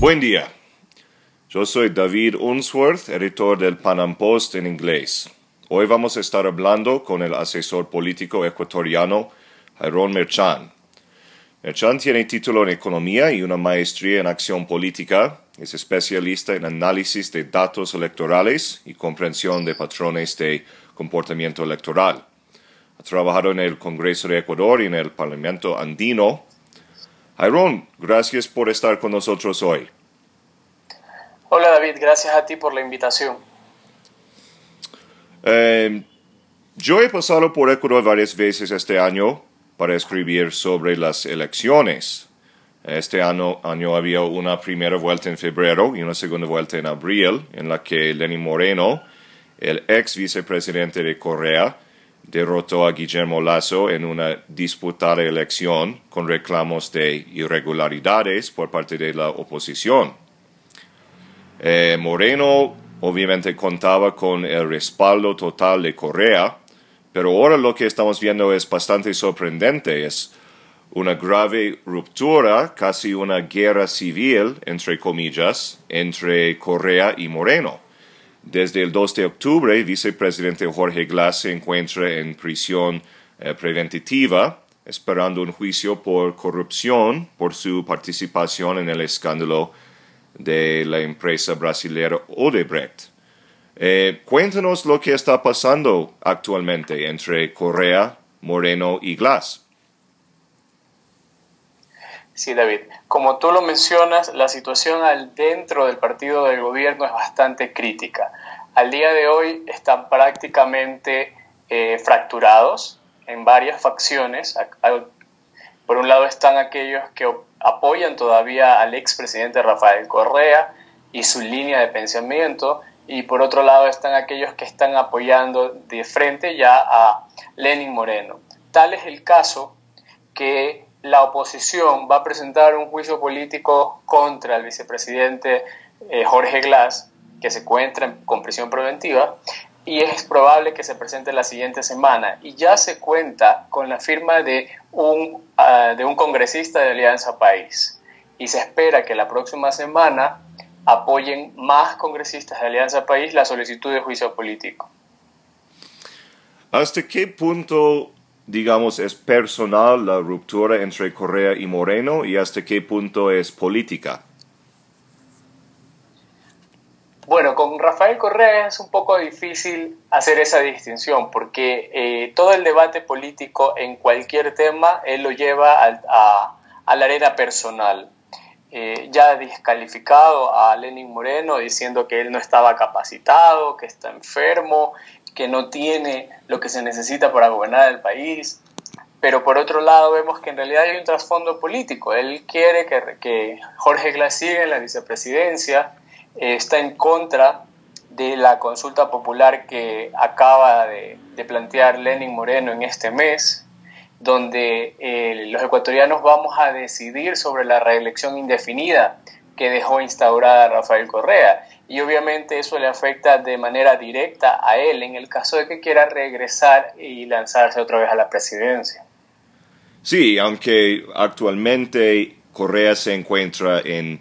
Buen día. Yo soy David Unsworth, editor del Panam Post en inglés. Hoy vamos a estar hablando con el asesor político ecuatoriano Jairón Merchan. Merchan tiene título en Economía y una maestría en Acción Política. Es especialista en análisis de datos electorales y comprensión de patrones de comportamiento electoral. Ha trabajado en el Congreso de Ecuador y en el Parlamento andino Jairón, gracias por estar con nosotros hoy. Hola David, gracias a ti por la invitación. Eh, yo he pasado por Ecuador varias veces este año para escribir sobre las elecciones. Este año, año, había una primera vuelta en febrero y una segunda vuelta en abril, en la que Lenín Moreno, el ex vicepresidente de Correa, derrotó a Guillermo Lazo en una disputada elección con reclamos de irregularidades por parte de la oposición. Eh, Moreno obviamente contaba con el respaldo total de Correa, pero ahora lo que estamos viendo es bastante sorprendente. Es una grave ruptura, casi una guerra civil, entre comillas, entre Correa y Moreno. Desde el 2 de octubre, el vicepresidente Jorge Glass se encuentra en prisión eh, preventiva, esperando un juicio por corrupción por su participación en el escándalo de la empresa brasileña Odebrecht. Eh, cuéntanos lo que está pasando actualmente entre Correa, Moreno y Glass. Sí, David. Como tú lo mencionas, la situación dentro del partido del gobierno es bastante crítica. Al día de hoy están prácticamente eh, fracturados en varias facciones. Por un lado están aquellos que apoyan todavía al expresidente Rafael Correa y su línea de pensamiento, y por otro lado están aquellos que están apoyando de frente ya a Lenin Moreno. Tal es el caso que la oposición va a presentar un juicio político contra el vicepresidente eh, Jorge Glass, que se encuentra con prisión preventiva, y es probable que se presente la siguiente semana. Y ya se cuenta con la firma de un, ah, de un congresista de Alianza País. Y se espera que la próxima semana apoyen más congresistas de Alianza País la solicitud de juicio político. ¿Hasta qué punto digamos, es personal la ruptura entre Correa y Moreno y hasta qué punto es política? Bueno, con Rafael Correa es un poco difícil hacer esa distinción porque eh, todo el debate político en cualquier tema él lo lleva a, la arena personal. Eh, ya descalificado a Lenin Moreno diciendo que él no estaba capacitado, que está enfermo, que no tiene lo que se necesita para gobernar el país. Pero por otro lado vemos que en realidad hay un trasfondo político. Él quiere que, que Jorge Glass siga en la vicepresidencia, eh, está en contra de la consulta popular que acaba de, plantear Lenin Moreno en este mes, donde eh, los ecuatorianos vamos a decidir sobre la reelección indefinida que dejó instaurada Rafael Correa y obviamente eso le afecta de manera directa a él en el caso de que quiera regresar y lanzarse otra vez a la presidencia. Sí, aunque actualmente Correa se encuentra en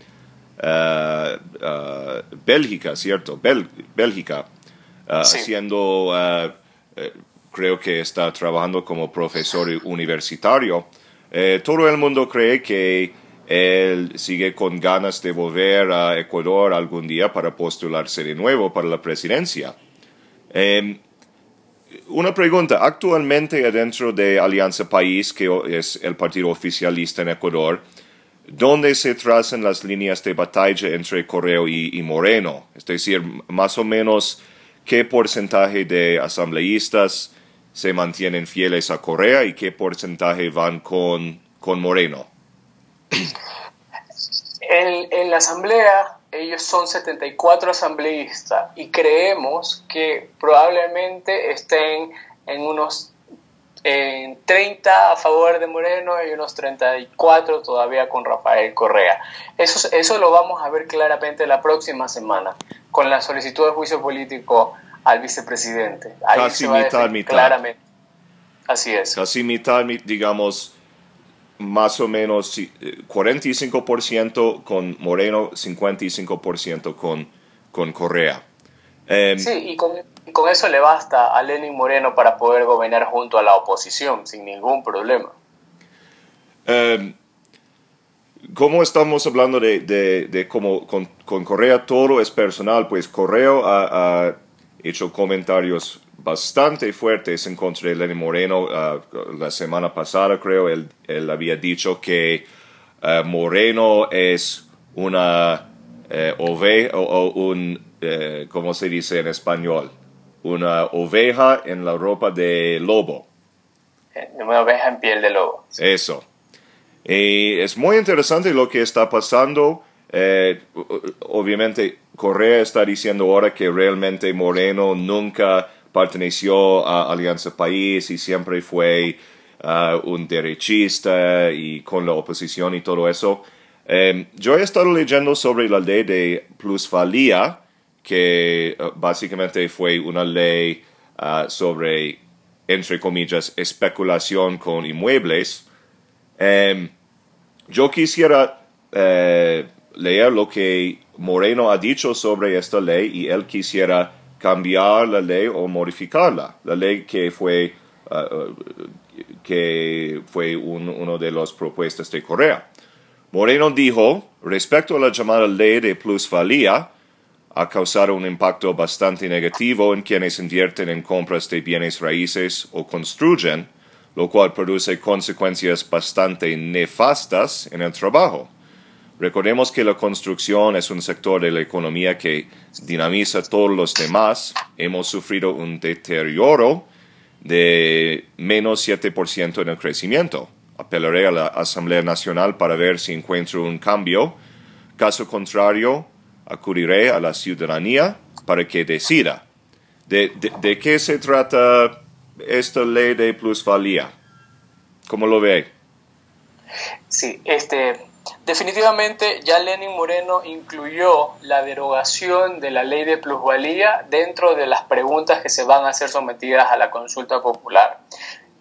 uh, uh, Bélgica, ¿cierto? Bélgica, uh, haciendo, creo que está trabajando como profesor universitario. Eh, todo el mundo cree que él sigue con ganas de volver a Ecuador algún día para postularse de nuevo para la presidencia. Em, una pregunta, actualmente dentro de Alianza País, que es el partido oficialista en Ecuador, ¿dónde se trazan las líneas de batalla entre Correo y, Moreno? Es decir, más o menos, ¿qué porcentaje de asambleístas se mantienen fieles a Correa y qué porcentaje van con, con Moreno? En, la asamblea ellos son 74 asambleístas y creemos que probablemente estén en unos en 30 a favor de Moreno y unos 34 todavía con Rafael Correa. Eso, eso lo vamos a ver claramente la próxima semana con la solicitud de juicio político al vicepresidente. Casi mitad, mitad. Claramente. Así es. Casi mitad, digamos, más o menos 45% con Moreno, 55% con, con Correa. Em, sí, y con, con, eso le basta a Lenin Moreno para poder gobernar junto a la oposición sin ningún problema. Um, como estamos hablando de, de, cómo con, con, Correa todo es personal, pues Correa ha, hecho comentarios bastante fuertes en contra de Lenin Moreno. Uh, la semana pasada, creo, él, él había dicho que uh, Moreno es una eh, oveja o, un, eh, ¿cómo se dice en español? Una oveja en la ropa de lobo. Una oveja en piel de lobo. Eso. Y es muy interesante lo que está pasando. Eh, obviamente, Correa está diciendo ahora que realmente Moreno nunca perteneció a Alianza País y siempre fue uh, un derechista y con la oposición y todo eso. Eh, yo he estado leyendo sobre la ley de plusvalía, que uh, básicamente fue una ley uh, sobre, entre comillas, especulación con inmuebles. Em, yo quisiera eh, leer lo que Moreno ha dicho sobre esta ley y él quisiera cambiar la ley o modificarla. La ley que fue, uh, uh, que fue uno de las propuestas de Correa. Moreno dijo, respecto a la llamada ley de plusvalía, ha causado un impacto bastante negativo en quienes invierten en compras de bienes raíces o construyen lo cual produce consecuencias bastante nefastas en el trabajo. Recordemos que la construcción es un sector de la economía que dinamiza todos los demás. Hemos sufrido un deterioro de menos 7% en el crecimiento. Apelaré a la Asamblea Nacional para ver si encuentro un cambio. Caso contrario, acudiré a la ciudadanía para que decida. ¿De, de qué se trata esta ley de plusvalía? ¿Cómo lo ve? Sí, este, definitivamente ya Lenin Moreno incluyó la derogación de la ley de plusvalía dentro de las preguntas que se van a ser sometidas a la consulta popular.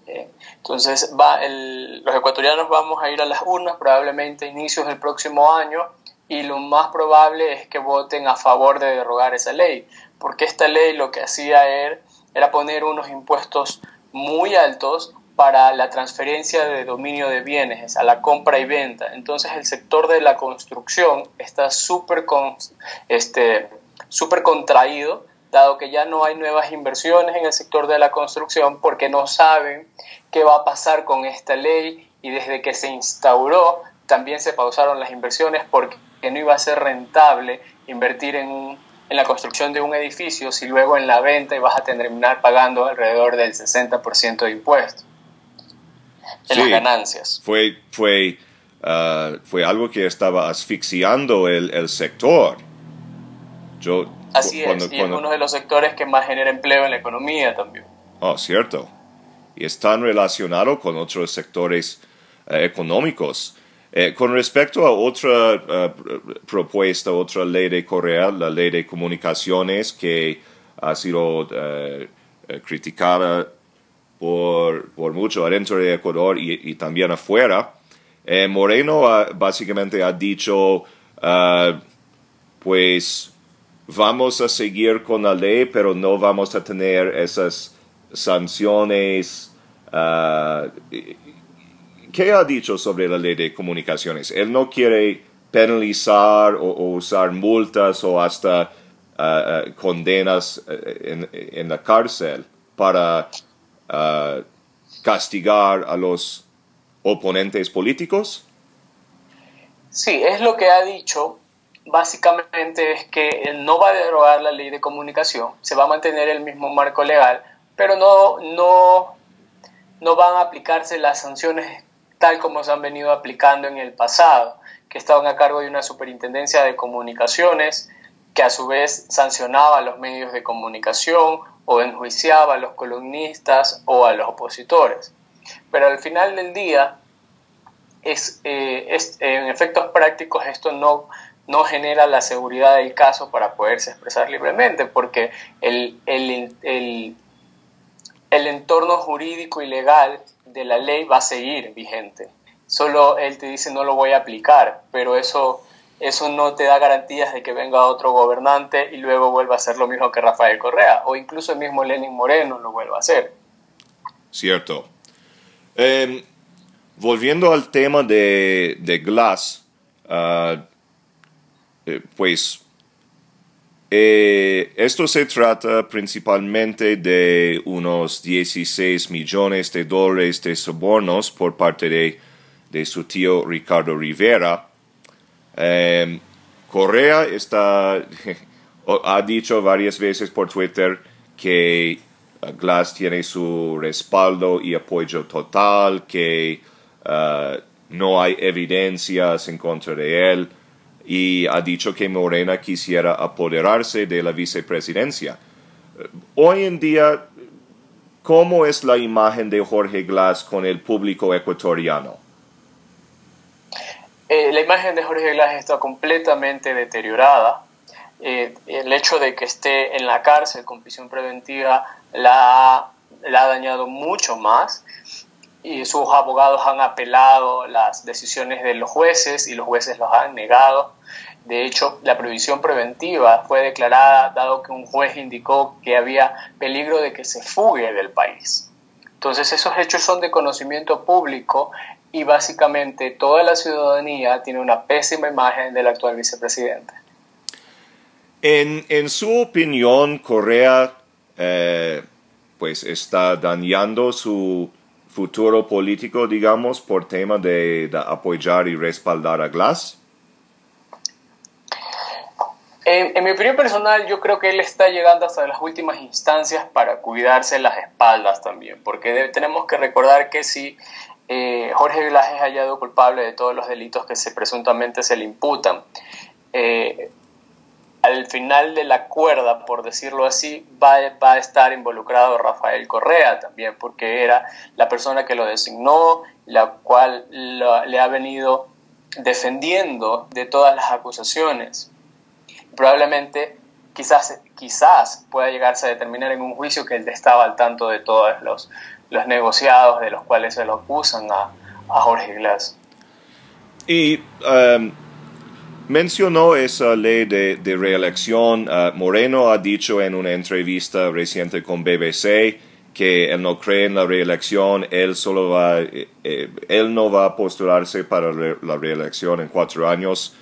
Eh, entonces, va los ecuatorianos vamos a ir a las urnas probablemente a inicios del próximo año y lo más probable es que voten a favor de derogar esa ley, porque esta ley lo que hacía era era poner unos impuestos muy altos para la transferencia de dominio de bienes, a la compra y venta. Entonces el sector de la construcción está súper este, super contraído, dado que ya no hay nuevas inversiones en el sector de la construcción porque no saben qué va a pasar con esta ley y desde que se instauró también se pausaron las inversiones porque no iba a ser rentable invertir en un en la construcción de un edificio si luego en la venta vas a terminar pagando alrededor del 60% de impuestos en las ganancias. Fue, fue, uh, fue algo que estaba asfixiando el, el sector. Yo, Así es, y es uno de los sectores que más genera empleo en la economía también. Oh, cierto. Y están relacionados con otros sectores eh, económicos. Eh, con respecto a otra eh, propuesta, otra ley de Corea, la ley de comunicaciones que ha sido eh, criticada por, por, mucho adentro de Ecuador y, también afuera, Moreno básicamente ha dicho, pues vamos a seguir con la ley, pero no vamos a tener esas sanciones ¿Qué ha dicho sobre la ley de comunicaciones? Él no quiere penalizar o, usar multas o hasta condenas en, en, la cárcel para castigar a los oponentes políticos? Sí, es lo que ha dicho. Básicamente es que no va a derogar la ley de comunicación, se va a mantener el mismo marco legal, pero no, no, no van a aplicarse las sanciones tal como se han venido aplicando en el pasado, que estaban a cargo de una superintendencia de comunicaciones que a su vez sancionaba a los medios de comunicación o enjuiciaba a los columnistas o a los opositores. Pero al final del día, es, eh, en efectos prácticos esto no, no genera la seguridad del caso para poderse expresar libremente, porque el, el, el, el entorno jurídico y legal de la ley va a seguir vigente. solo él te dice no lo voy a aplicar, pero eso, eso no te da garantías de que venga otro gobernante y luego vuelva a hacer lo mismo que Rafael Correa, o incluso el mismo Lenin Moreno lo vuelva a hacer. Cierto. Em, volviendo al tema de, de Glass, ah, eh, pues eh, esto se trata principalmente de unos 16 millones de dólares de sobornos por parte de, de su tío Ricardo Rivera. Em, Correa está, ha dicho varias veces por Twitter que uh, Glass tiene su respaldo y apoyo total, que uh, no hay evidencias en contra de él y ha dicho que Morena quisiera apoderarse de la vicepresidencia. Hoy en día, ¿cómo es la imagen de Jorge Glass con el público ecuatoriano? Eh, la imagen de Jorge Glass está completamente deteriorada. Eh, el hecho de que esté en la cárcel con prisión preventiva la, ha dañado mucho más y sus abogados han apelado las decisiones de los jueces y los jueces los han negado. De hecho, la prohibición preventiva fue declarada dado que un juez indicó que había peligro de que se fugue del país. Entonces, esos hechos son de conocimiento público y básicamente toda la ciudadanía tiene una pésima imagen del actual vicepresidente. En, en su opinión, Correa eh, pues está dañando su futuro político, digamos, por tema de, apoyar y respaldar a Glass? En, mi opinión personal, yo creo que él está llegando hasta las últimas instancias para cuidarse las espaldas también, porque tenemos que recordar que si eh, Jorge Glass es hallado culpable de todos los delitos que se presuntamente se le imputan, eh, al final de la cuerda, por decirlo así, va, a estar involucrado Rafael Correa también, porque era la persona que lo designó, la cual le ha venido defendiendo de todas las acusaciones. Probablemente, quizás, quizás pueda llegarse a determinar en un juicio que él estaba al tanto de todos los, los negociados de los cuales se lo acusan a, Jorge Glass. Y um, mencionó esa ley de, reelección. Uh, Moreno ha dicho en una entrevista reciente con BBC que él no cree en la reelección, él solo va, eh, eh, él no va a postularse para la reelección en cuatro años.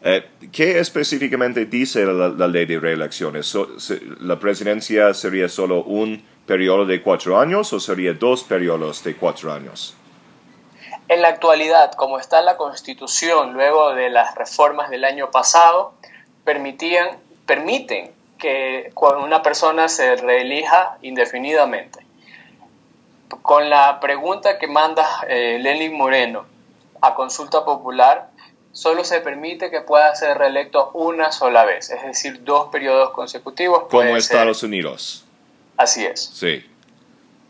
Eh, ¿Qué específicamente dice la, ley de reelecciones? ¿La presidencia sería solo un periodo de cuatro años o sería dos periodos de cuatro años? En la actualidad, como está la Constitución luego de las reformas del año pasado, permitían, permiten que una persona se reelija indefinidamente. Con la pregunta que manda eh, Lenin Moreno a consulta popular, solo se permite que pueda ser reelecto una sola vez, es decir, dos periodos consecutivos. Como Estados Unidos. Así es. Sí.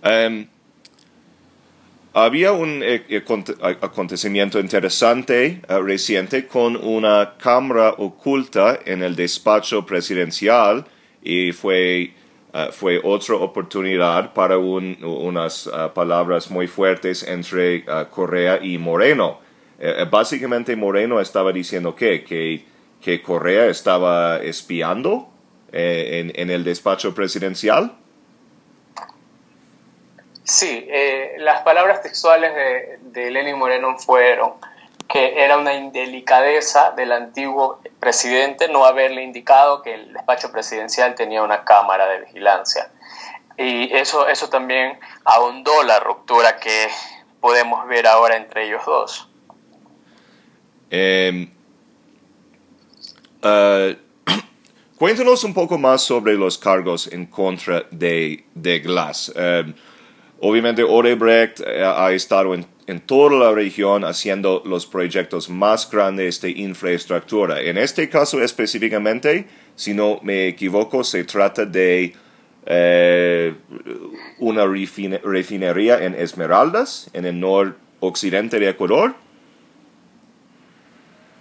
Em, había un eh, eh, acontecimiento interesante eh, reciente con una cámara oculta en el despacho presidencial y fue, fue otra oportunidad para unas palabras muy fuertes entre Correa y Moreno. básicamente Moreno estaba diciendo que, que, Correa estaba espiando en, en el despacho presidencial. Sí, eh, las palabras textuales de, de Lenin Moreno fueron que era una indelicadeza del antiguo presidente no haberle indicado que el despacho presidencial tenía una cámara de vigilancia. Y eso, eso también ahondó la ruptura que podemos ver ahora entre ellos dos. Em, uh, cuéntanos un poco más sobre los cargos en contra de, de Glass. Em, Obviamente Odebrecht eh, ha estado en, toda la región haciendo los proyectos más grandes de infraestructura. En este caso específicamente, si no me equivoco, se trata de eh, una refinería en Esmeraldas, en el noroccidente de Ecuador.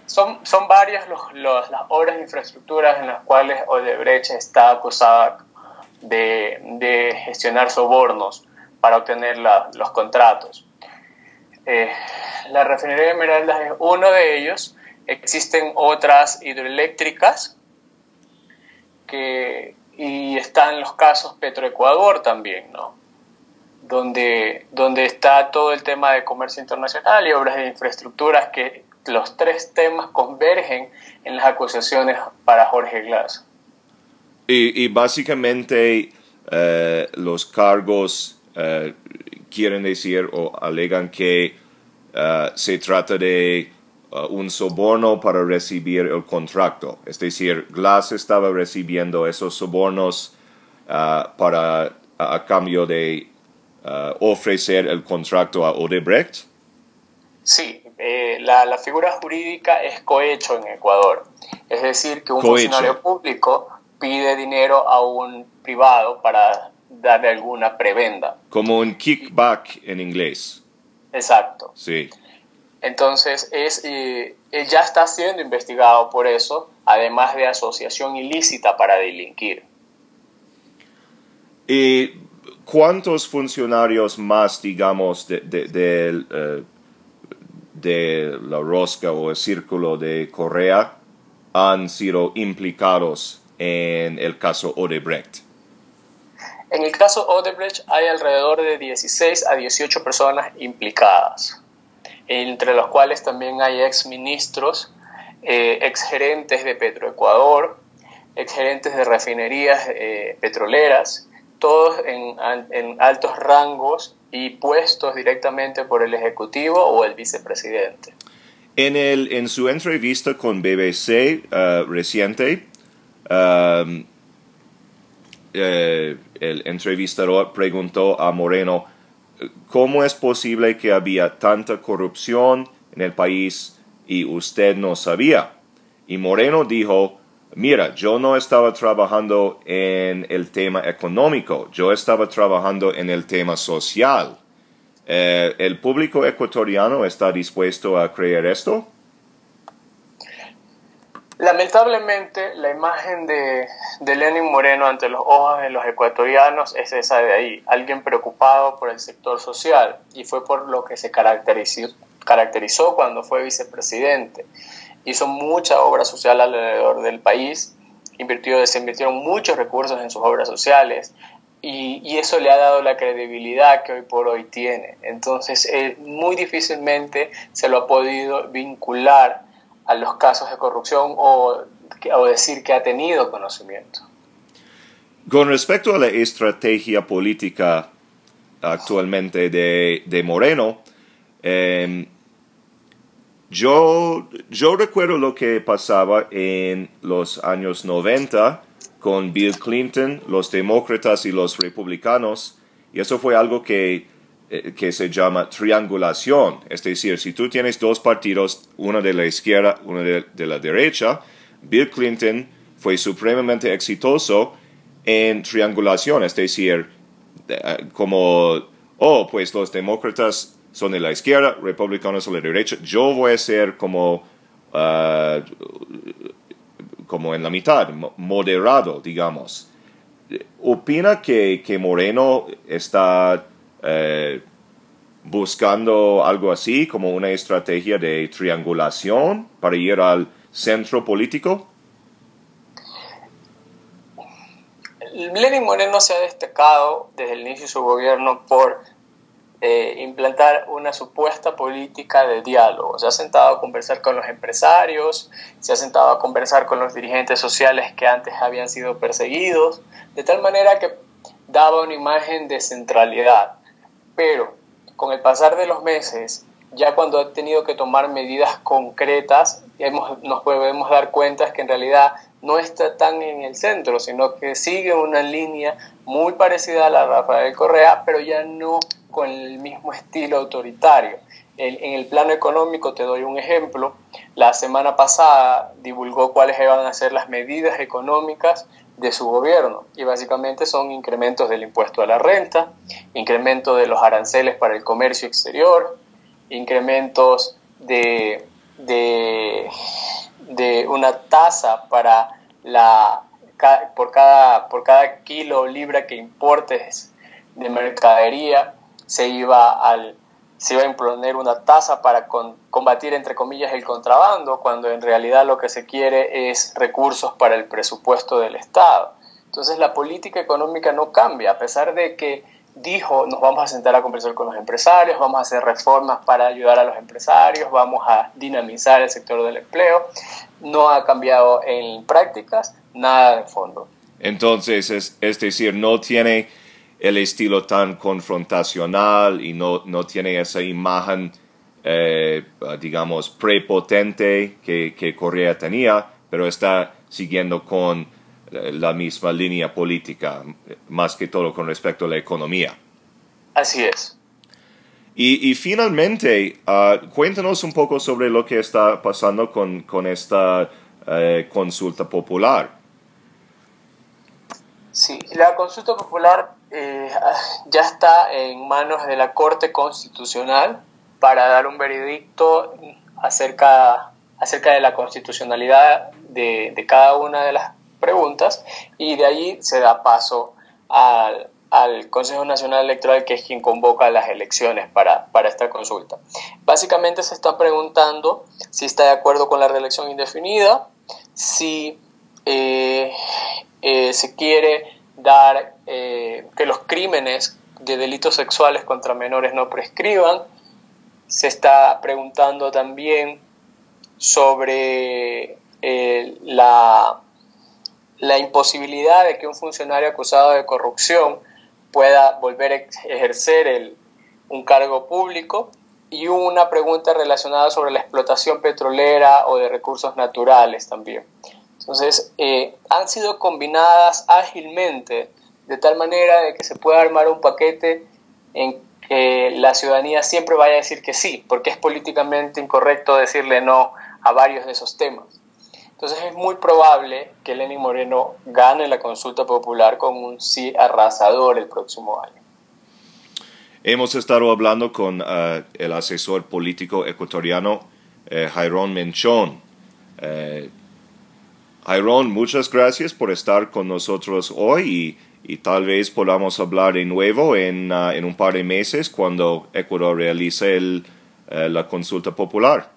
Son, son varias las obras de infraestructura en las cuales Odebrecht está acusada de, de gestionar sobornos para obtener los contratos. Eh, la refinería de Esmeraldas es uno de ellos. Existen otras hidroeléctricas que, y están los casos Petroecuador también, ¿no? Donde, donde está todo el tema de comercio internacional y obras de infraestructuras que los tres temas convergen en las acusaciones para Jorge Glass. Y, básicamente eh, los cargos eh, quieren decir o alegan que eh, se trata de un soborno para recibir el contrato. Es decir, Glass estaba recibiendo esos sobornos para a, cambio de ofrecer el contrato a Odebrecht. Sí, la, figura jurídica es cohecho en Ecuador. Es decir, que un funcionario público pide dinero a un privado para darle alguna prebenda. Como un kickback en inglés. Exacto. Sí. Entonces, es, eh, ya está siendo investigado por eso, además de asociación ilícita para delinquir. ¿Y cuántos funcionarios más, digamos, de, de, eh, de la rosca o el círculo de Correa han sido implicados en el caso Odebrecht? En el caso Odebrecht hay alrededor de 16 a 18 personas implicadas, entre los cuales también hay exministros, eh, exgerentes de Petroecuador, exgerentes de refinerías eh, petroleras, todos en, en, altos rangos y puestos directamente por el Ejecutivo o el vicepresidente. En, el, en su entrevista con BBC uh, reciente, Um, eh, el entrevistador preguntó a Moreno, ¿cómo es posible que había tanta corrupción en el país y usted no sabía? Y Moreno dijo, mira, yo no estaba trabajando en el tema económico, yo estaba trabajando en el tema social. Eh, ¿El público ecuatoriano está dispuesto a creer esto? Lamentablemente, la imagen de, Lenin Moreno ante los ojos de los ecuatorianos es esa de ahí, alguien preocupado por el sector social, y fue por lo que se caracterizó, cuando fue vicepresidente. Hizo mucha obra social alrededor del país, invirtió, se invirtieron muchos recursos en sus obras sociales, y, y, eso le ha dado la credibilidad que hoy por hoy tiene. Entonces, muy difícilmente se lo ha podido vincular a los casos de corrupción o, o decir que ha tenido conocimiento. Con respecto a la estrategia política actualmente de, de Moreno, em, yo, yo recuerdo lo que pasaba en los años 90 con Bill Clinton, los demócratas y los republicanos, y eso fue algo que eh, que se llama triangulación. Es decir, si tú tienes dos partidos, uno de la izquierda, uno de, la derecha, Bill Clinton fue supremamente exitoso en triangulación, es decir, eh, como, oh, pues los demócratas son de la izquierda, republicanos son de la derecha, yo voy a ser como, ah, como en la mitad, moderado, digamos. ¿Opina que, que Moreno está eh, buscando algo así como una estrategia de triangulación para ir al centro político? Lenin Moreno se ha destacado desde el inicio de su gobierno por eh, implantar una supuesta política de diálogo. Se ha sentado a conversar con los empresarios, se ha sentado a conversar con los dirigentes sociales que antes habían sido perseguidos, de tal manera que daba una imagen de centralidad. Pero con el pasar de los meses, ya cuando ha tenido que tomar medidas concretas, hemos, nos podemos dar cuenta que en realidad no está tan en el centro, sino que sigue una línea muy parecida a la de Rafael Correa, pero ya no con el mismo estilo autoritario. en el plano económico, te doy un ejemplo, la semana pasada divulgó cuáles iban a ser las medidas económicas de su gobierno. Y básicamente son incrementos del impuesto a la renta, incremento de los aranceles para el comercio exterior, incrementos de, de, una tasa para la, por, cada, por cada kilo o libra que importes de mercadería se iba al se iba a imponer una tasa para combatir, entre comillas, el contrabando, cuando en realidad lo que se quiere es recursos para el presupuesto del Estado. Entonces la política económica no cambia, a pesar de que dijo, nos vamos a sentar a conversar con los empresarios, vamos a hacer reformas para ayudar a los empresarios, vamos a dinamizar el sector del empleo, no ha cambiado en prácticas nada de fondo. Entonces, es, es decir, no tiene el estilo tan confrontacional y no, no tiene esa imagen, eh, digamos, prepotente que, que Correa tenía, pero está siguiendo con la misma línea política, más que todo con respecto a la economía. Así es. Y, finalmente, ah, cuéntanos un poco sobre lo que está pasando con, con esta eh, consulta popular. Sí, la consulta popular eh, ya está en manos de la Corte Constitucional para dar un veredicto acerca, acerca de la constitucionalidad de, de cada una de las preguntas y de allí se da paso al, al Consejo Nacional Electoral, que es quien convoca las elecciones para, para, esta consulta. Básicamente se está preguntando si está de acuerdo con la reelección indefinida, si eh, se quiere dar eh, que los crímenes de delitos sexuales contra menores no prescriban, se está preguntando también sobre la la imposibilidad de que un funcionario acusado de corrupción pueda volver a ejercer un cargo público y una pregunta relacionada sobre la explotación petrolera o de recursos naturales también. Entonces, eh, han sido combinadas ágilmente de tal manera de que se pueda armar un paquete en que la ciudadanía siempre vaya a decir que sí, porque es políticamente incorrecto decirle no a varios de esos temas. Entonces es muy probable que Lenin Moreno gane la consulta popular con un sí arrasador el próximo año. Hemos estado hablando con eh, el asesor político ecuatoriano eh, Jairón Menchón. Eh, Jairón, muchas gracias por estar con nosotros hoy y, tal vez podamos hablar de nuevo en, uh, en, un par de meses cuando Ecuador realice el, la consulta popular.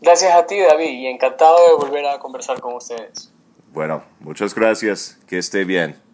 Gracias a ti, David, y encantado de volver a conversar con ustedes. Bueno, muchas gracias. Que esté bien.